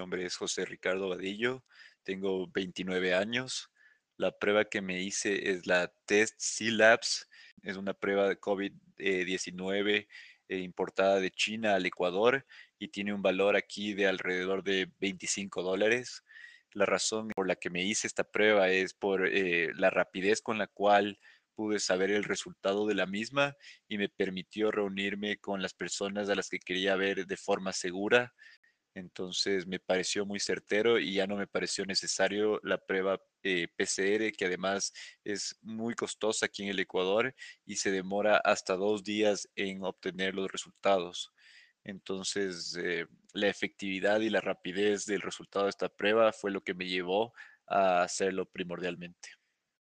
nombre es José Ricardo Vadillo, tengo 29 años. La prueba que me hice es la Test C-Labs, es una prueba de COVID-19 eh, importada de China al Ecuador y tiene un valor aquí de alrededor de 25 dólares. La razón por la que me hice esta prueba es por eh, la rapidez con la cual pude saber el resultado de la misma y me permitió reunirme con las personas a las que quería ver de forma segura. Entonces me pareció muy certero y ya no me pareció necesario la prueba eh, PCR, que además es muy costosa aquí en el Ecuador y se demora hasta dos días en obtener los resultados. Entonces, eh, la efectividad y la rapidez del resultado de esta prueba fue lo que me llevó a hacerlo primordialmente.